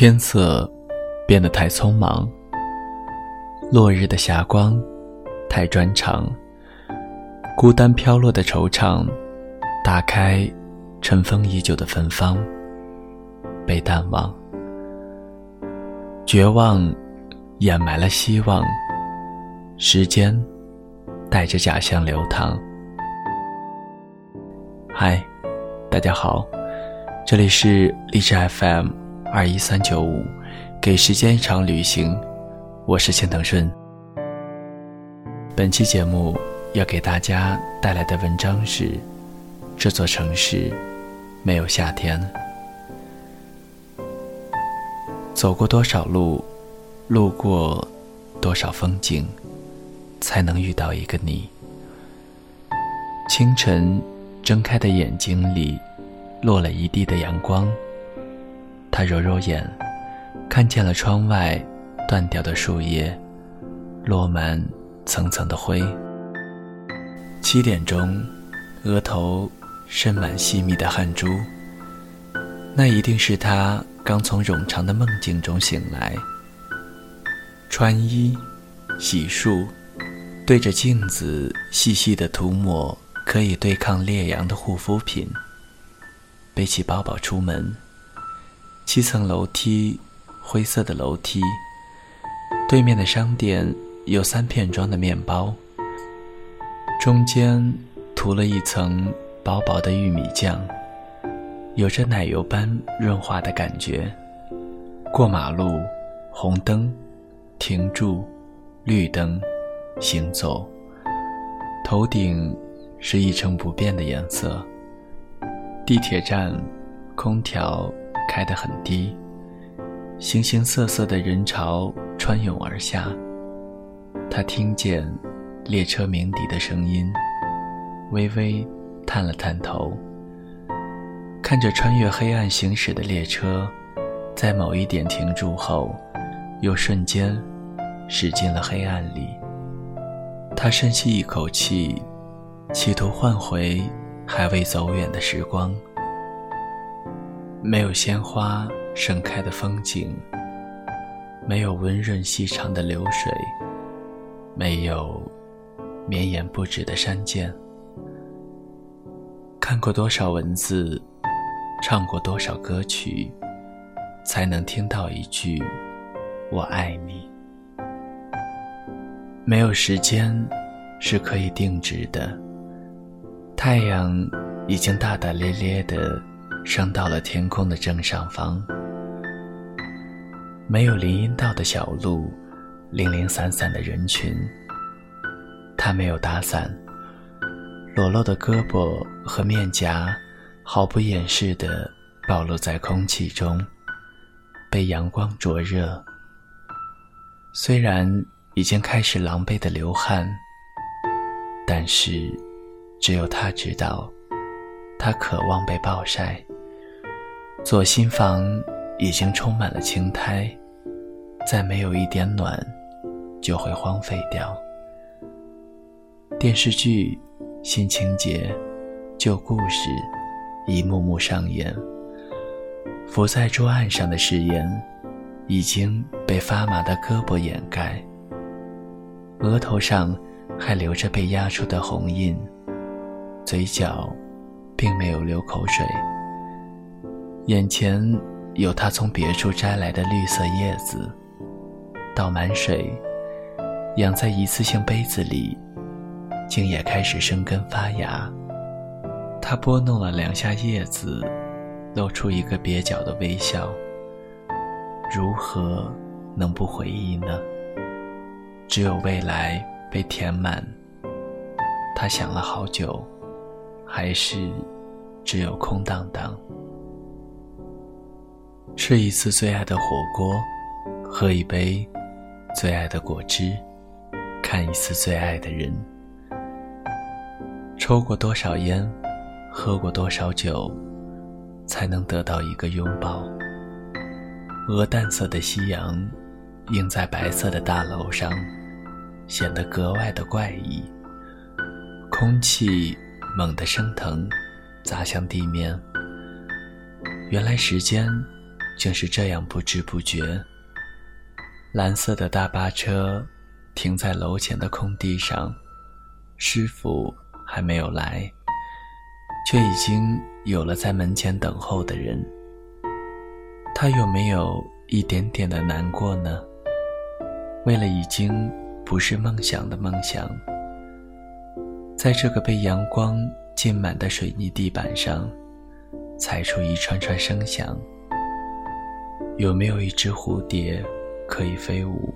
天色变得太匆忙，落日的霞光太专长，孤单飘落的惆怅，打开尘封已久的芬芳，被淡忘。绝望掩埋了希望，时间带着假象流淌。嗨，大家好，这里是励志 FM。二一三九五，给时间一场旅行。我是钱腾顺。本期节目要给大家带来的文章是：这座城市没有夏天。走过多少路，路过多少风景，才能遇到一个你？清晨睁开的眼睛里，落了一地的阳光。他揉揉眼，看见了窗外断掉的树叶，落满层层的灰。七点钟，额头渗满细密的汗珠。那一定是他刚从冗长的梦境中醒来。穿衣、洗漱，对着镜子细细的涂抹可以对抗烈阳的护肤品，背起包包出门。七层楼梯，灰色的楼梯。对面的商店有三片装的面包，中间涂了一层薄薄的玉米酱，有着奶油般润滑的感觉。过马路，红灯，停住，绿灯，行走。头顶是一成不变的颜色。地铁站，空调。开得很低，形形色色的人潮穿涌而下。他听见列车鸣笛的声音，微微探了探头，看着穿越黑暗行驶的列车，在某一点停住后，又瞬间驶进了黑暗里。他深吸一口气，企图换回还未走远的时光。没有鲜花盛开的风景，没有温润细长的流水，没有绵延不止的山涧。看过多少文字，唱过多少歌曲，才能听到一句“我爱你”？没有时间是可以定制的。太阳已经大大咧咧的。升到了天空的正上方，没有林荫道的小路，零零散散的人群。他没有打伞，裸露的胳膊和面颊毫不掩饰地暴露在空气中，被阳光灼热。虽然已经开始狼狈的流汗，但是只有他知道，他渴望被暴晒。左心房已经充满了青苔，再没有一点暖，就会荒废掉。电视剧、新情节、旧故事，一幕幕上演。浮在桌案上的誓言，已经被发麻的胳膊掩盖。额头上还留着被压出的红印，嘴角并没有流口水。眼前有他从别处摘来的绿色叶子，倒满水，养在一次性杯子里，竟也开始生根发芽。他拨弄了两下叶子，露出一个蹩脚的微笑。如何能不回忆呢？只有未来被填满。他想了好久，还是只有空荡荡。吃一次最爱的火锅，喝一杯最爱的果汁，看一次最爱的人。抽过多少烟，喝过多少酒，才能得到一个拥抱？鹅淡色的夕阳映在白色的大楼上，显得格外的怪异。空气猛地升腾，砸向地面。原来时间。竟是这样不知不觉。蓝色的大巴车停在楼前的空地上，师傅还没有来，却已经有了在门前等候的人。他有没有一点点的难过呢？为了已经不是梦想的梦想，在这个被阳光浸满的水泥地板上，踩出一串串声响。有没有一只蝴蝶？可以飞舞，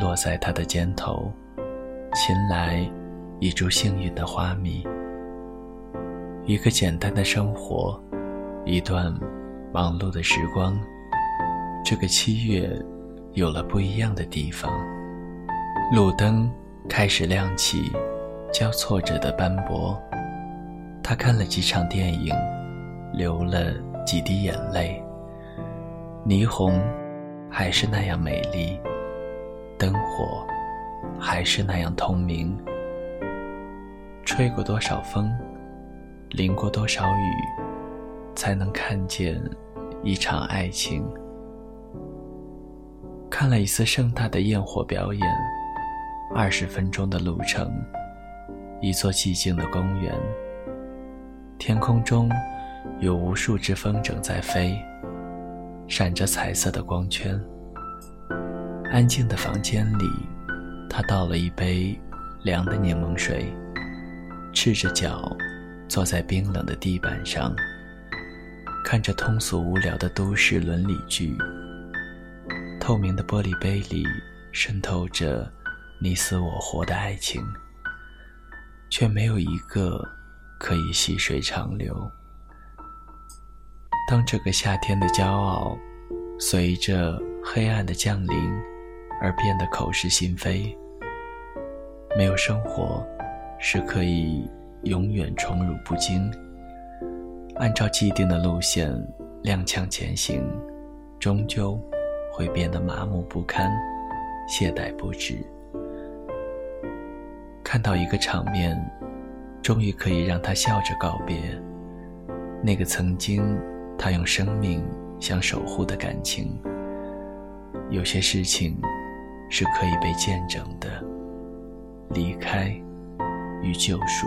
落在他的肩头，衔来一株幸运的花蜜。一个简单的生活，一段忙碌的时光。这个七月，有了不一样的地方。路灯开始亮起，交错着的斑驳。他看了几场电影，流了几滴眼泪。霓虹。还是那样美丽，灯火还是那样通明。吹过多少风，淋过多少雨，才能看见一场爱情？看了一次盛大的焰火表演，二十分钟的路程，一座寂静的公园。天空中有无数只风筝在飞。闪着彩色的光圈。安静的房间里，他倒了一杯凉的柠檬水，赤着脚坐在冰冷的地板上，看着通俗无聊的都市伦理剧。透明的玻璃杯里渗透着你死我活的爱情，却没有一个可以细水长流。当这个夏天的骄傲，随着黑暗的降临而变得口是心非，没有生活是可以永远宠辱不惊。按照既定的路线踉跄前行，终究会变得麻木不堪、懈怠不止。看到一个场面，终于可以让他笑着告别那个曾经。他用生命想守护的感情，有些事情是可以被见证的，离开与救赎。